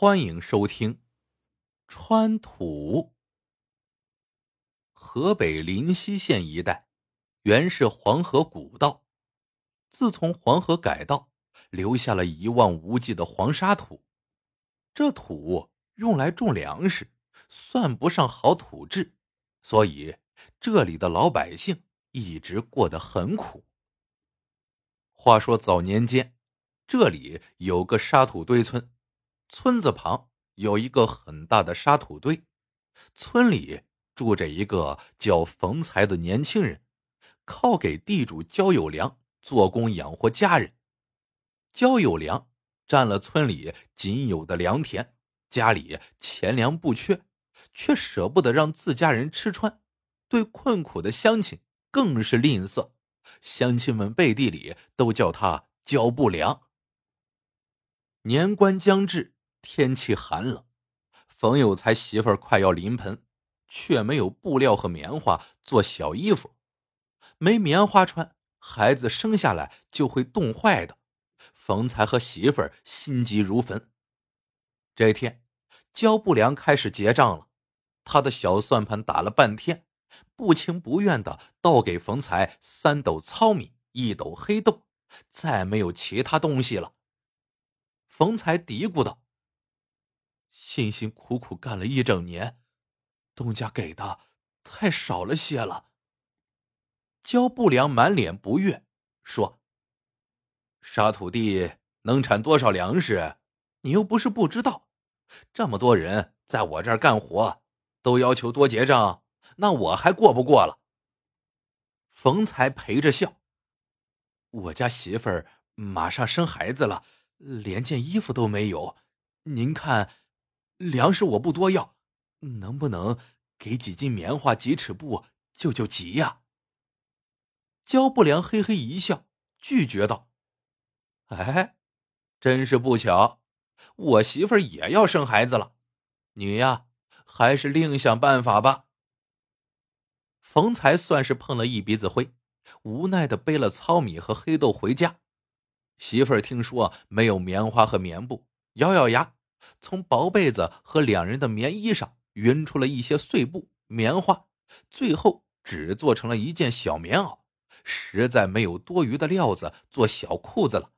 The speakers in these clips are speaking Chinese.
欢迎收听。川土。河北临溪县一带原是黄河古道，自从黄河改道，留下了一望无际的黄沙土。这土用来种粮食，算不上好土质，所以这里的老百姓一直过得很苦。话说早年间，这里有个沙土堆村。村子旁有一个很大的沙土堆，村里住着一个叫冯才的年轻人，靠给地主焦有良做工养活家人。焦有良占了村里仅有的良田，家里钱粮不缺，却舍不得让自家人吃穿，对困苦的乡亲更是吝啬，乡亲们背地里都叫他焦不良。年关将至。天气寒冷，冯有才媳妇儿快要临盆，却没有布料和棉花做小衣服，没棉花穿，孩子生下来就会冻坏的。冯才和媳妇儿心急如焚。这天，焦不良开始结账了，他的小算盘打了半天，不情不愿的倒给冯才三斗糙米，一斗黑豆，再没有其他东西了。冯才嘀咕道。辛辛苦苦干了一整年，东家给的太少了些了。焦不良满脸不悦，说：“沙土地能产多少粮食？你又不是不知道。这么多人在我这儿干活，都要求多结账，那我还过不过了？”冯才陪着笑：“我家媳妇儿马上生孩子了，连件衣服都没有，您看。”粮食我不多要，能不能给几斤棉花、几尺布救救急呀？焦不良嘿嘿一笑，拒绝道：“哎，真是不巧，我媳妇儿也要生孩子了，你呀，还是另想办法吧。”冯才算是碰了一鼻子灰，无奈的背了糙米和黑豆回家。媳妇儿听说没有棉花和棉布，咬咬牙。从薄被子和两人的棉衣上匀出了一些碎布、棉花，最后只做成了一件小棉袄，实在没有多余的料子做小裤子了。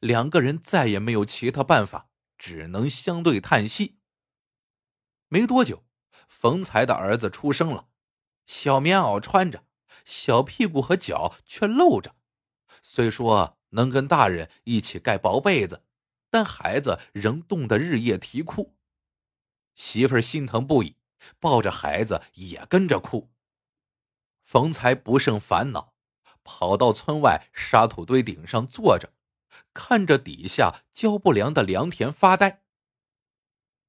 两个人再也没有其他办法，只能相对叹息。没多久，冯才的儿子出生了，小棉袄穿着，小屁股和脚却露着。虽说能跟大人一起盖薄被子。但孩子仍冻得日夜啼哭，媳妇儿心疼不已，抱着孩子也跟着哭。冯才不胜烦恼，跑到村外沙土堆顶上坐着，看着底下浇不良的良田发呆。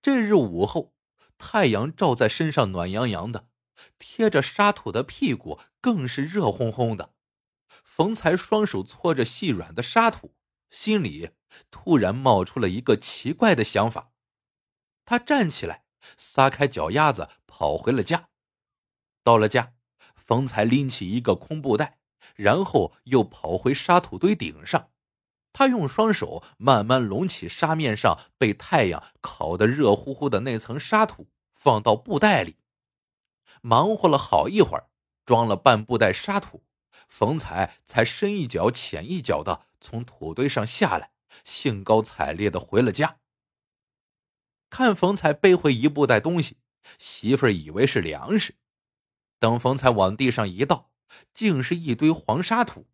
这日午后，太阳照在身上暖洋洋的，贴着沙土的屁股更是热烘烘的。冯才双手搓着细软的沙土。心里突然冒出了一个奇怪的想法，他站起来，撒开脚丫子，跑回了家。到了家，冯才拎起一个空布袋，然后又跑回沙土堆顶上。他用双手慢慢隆起沙面上被太阳烤得热乎乎的那层沙土，放到布袋里。忙活了好一会儿，装了半布袋沙土，冯才才深一脚浅一脚的。从土堆上下来，兴高采烈的回了家。看冯才背回一布袋东西，媳妇儿以为是粮食。等冯才往地上一倒，竟是一堆黄沙土。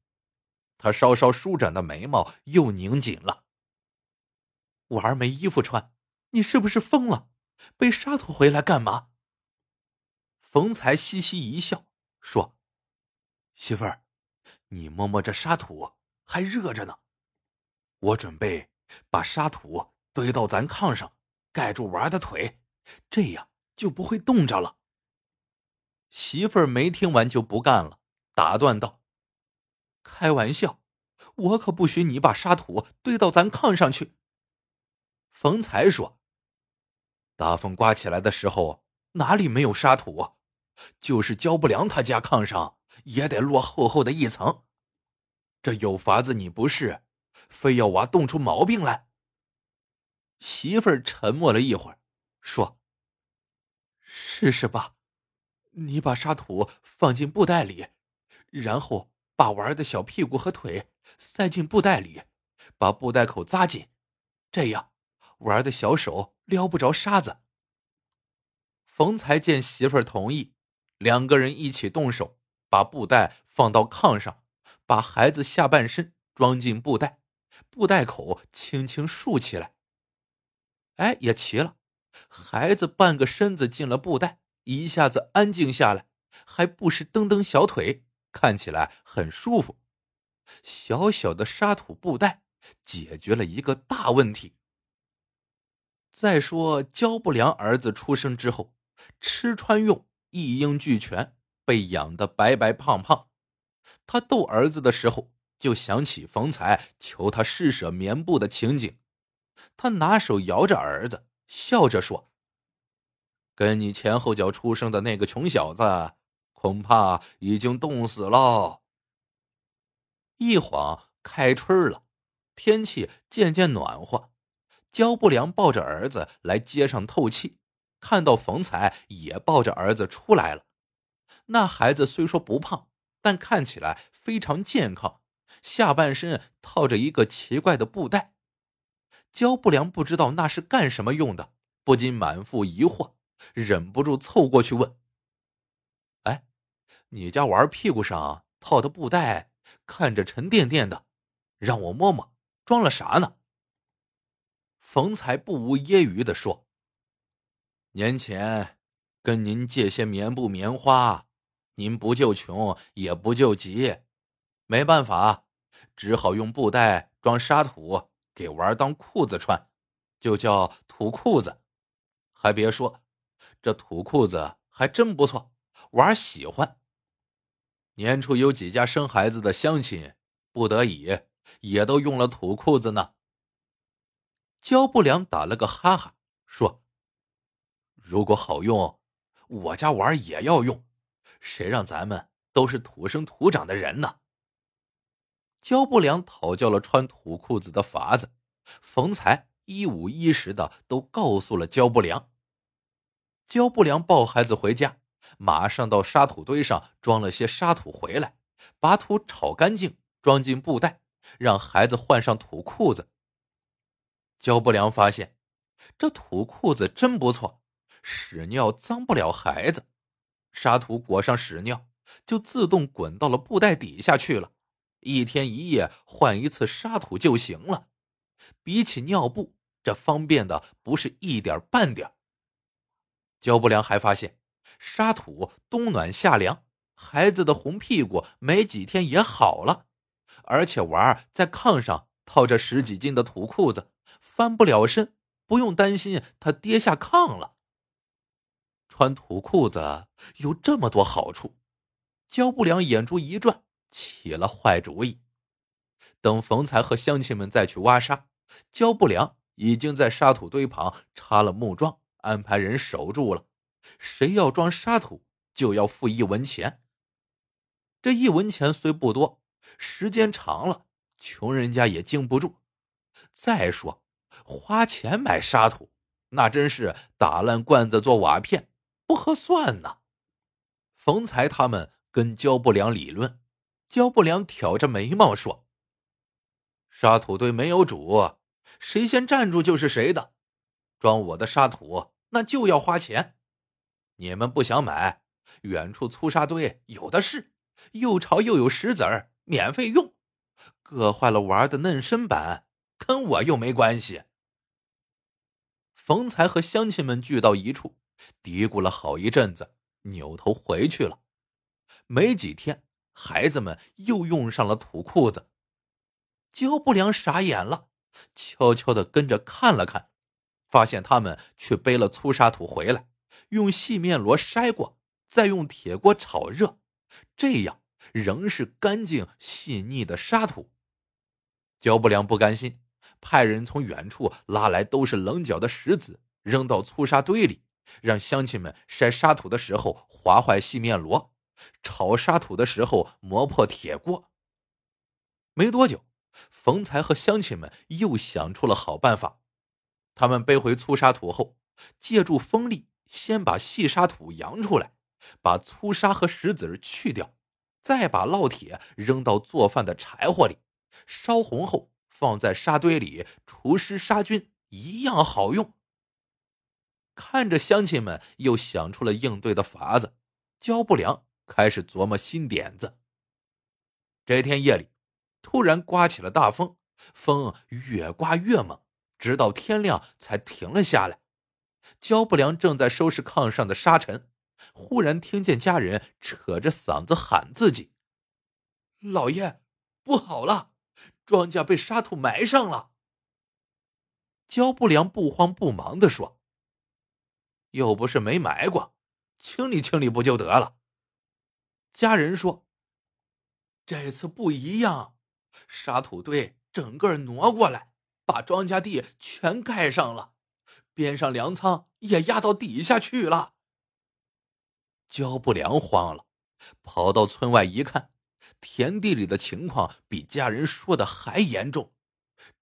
他稍稍舒展的眉毛又拧紧了。我儿没衣服穿，你是不是疯了？背沙土回来干嘛？冯才嘻嘻一笑，说：“媳妇儿，你摸摸这沙土。”还热着呢，我准备把沙土堆到咱炕上，盖住娃的腿，这样就不会冻着了。媳妇儿没听完就不干了，打断道：“开玩笑，我可不许你把沙土堆到咱炕上去。”冯才说：“大风刮起来的时候，哪里没有沙土？就是焦不良他家炕上也得落厚厚的一层。”这有法子你不是，非要娃冻出毛病来。媳妇儿沉默了一会儿，说：“试试吧，你把沙土放进布袋里，然后把娃儿的小屁股和腿塞进布袋里，把布袋口扎紧，这样娃儿的小手撩不着沙子。”冯才见媳妇儿同意，两个人一起动手，把布袋放到炕上，把孩子下半身装进布袋，布袋口轻轻竖起来。哎，也齐了。孩子半个身子进了布袋，一下子安静下来，还不时蹬蹬小腿，看起来很舒服。小小的沙土布袋解决了一个大问题。再说焦不良儿子出生之后，吃穿用一应俱全，被养得白白胖胖。他逗儿子的时候，就想起冯才求他施舍棉布的情景。他拿手摇着儿子，笑着说：“跟你前后脚出生的那个穷小子，恐怕已经冻死了。”一晃开春了，天气渐渐暖和。焦不良抱着儿子来街上透气，看到冯才也抱着儿子出来了。那孩子虽说不胖，但看起来非常健康，下半身套着一个奇怪的布袋。焦不良不知道那是干什么用的，不禁满腹疑惑，忍不住凑过去问：“哎，你家娃屁股上套的布袋看着沉甸甸的，让我摸摸，装了啥呢？”冯才不无揶揄的说：“年前跟您借些棉布棉花，您不救穷也不救急，没办法，只好用布袋装沙土。”给娃儿当裤子穿，就叫土裤子。还别说，这土裤子还真不错，娃儿喜欢。年初有几家生孩子的乡亲，不得已也都用了土裤子呢。焦不良打了个哈哈，说：“如果好用，我家娃也要用。谁让咱们都是土生土长的人呢？”焦不良讨教了穿土裤子的法子，冯才一五一十的都告诉了焦不良。焦不良抱孩子回家，马上到沙土堆上装了些沙土回来，把土炒干净，装进布袋，让孩子换上土裤子。焦不良发现，这土裤子真不错，屎尿脏不了孩子，沙土裹上屎尿，就自动滚到了布袋底下去了。一天一夜换一次沙土就行了，比起尿布，这方便的不是一点半点。焦不良还发现，沙土冬暖夏凉，孩子的红屁股没几天也好了，而且娃在炕上套着十几斤的土裤子，翻不了身，不用担心他跌下炕了。穿土裤子有这么多好处，焦不良眼珠一转。起了坏主意。等冯才和乡亲们再去挖沙，焦不良已经在沙土堆旁插了木桩，安排人守住了。谁要装沙土，就要付一文钱。这一文钱虽不多，时间长了，穷人家也经不住。再说，花钱买沙土，那真是打烂罐子做瓦片，不合算呐。冯才他们跟焦不良理论。焦不良挑着眉毛说：“沙土堆没有主，谁先站住就是谁的。装我的沙土，那就要花钱。你们不想买，远处粗沙堆有的是，又潮又有石子儿，免费用。硌坏了娃的嫩身板，跟我又没关系。”冯才和乡亲们聚到一处，嘀咕了好一阵子，扭头回去了。没几天。孩子们又用上了土裤子，焦不良傻眼了，悄悄的跟着看了看，发现他们却背了粗沙土回来，用细面箩筛过，再用铁锅炒热，这样仍是干净细腻的沙土。焦不良不甘心，派人从远处拉来都是棱角的石子，扔到粗沙堆里，让乡亲们筛沙土的时候划坏细面箩。炒沙土的时候磨破铁锅。没多久，冯才和乡亲们又想出了好办法。他们背回粗沙土后，借助风力，先把细沙土扬出来，把粗沙和石子儿去掉，再把烙铁扔到做饭的柴火里，烧红后放在沙堆里除湿杀菌，一样好用。看着乡亲们又想出了应对的法子，焦不良开始琢磨新点子。这天夜里，突然刮起了大风，风越刮越猛，直到天亮才停了下来。焦不良正在收拾炕上的沙尘，忽然听见家人扯着嗓子喊自己：“老爷，不好了，庄稼被沙土埋上了。”焦不良不慌不忙的说。又不是没埋过，清理清理不就得了？家人说：“这次不一样，沙土堆整个挪过来，把庄稼地全盖上了，边上粮仓也压到底下去了。”焦不良慌了，跑到村外一看，田地里的情况比家人说的还严重，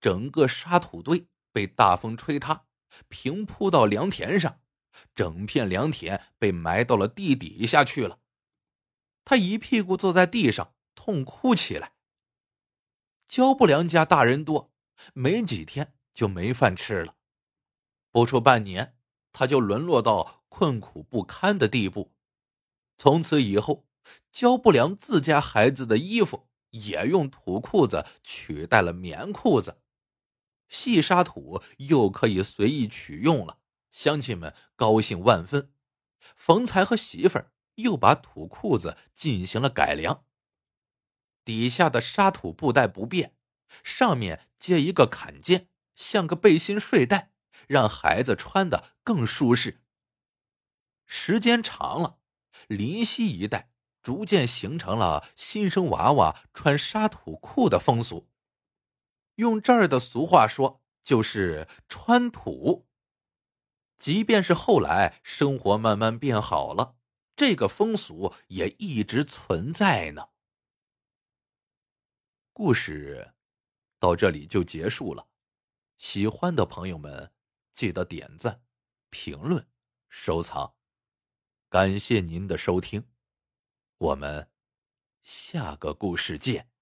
整个沙土堆被大风吹塌，平铺到良田上。整片良田被埋到了地底下去了，他一屁股坐在地上痛哭起来。焦不良家大人多，没几天就没饭吃了，不出半年，他就沦落到困苦不堪的地步。从此以后，焦不良自家孩子的衣服也用土裤子取代了棉裤子，细沙土又可以随意取用了。乡亲们高兴万分，冯才和媳妇儿又把土裤子进行了改良。底下的沙土布袋不变，上面接一个坎肩，像个背心睡袋，让孩子穿的更舒适。时间长了，临溪一带逐渐形成了新生娃娃穿沙土裤的风俗。用这儿的俗话说，就是穿土。即便是后来生活慢慢变好了，这个风俗也一直存在呢。故事到这里就结束了，喜欢的朋友们记得点赞、评论、收藏，感谢您的收听，我们下个故事见。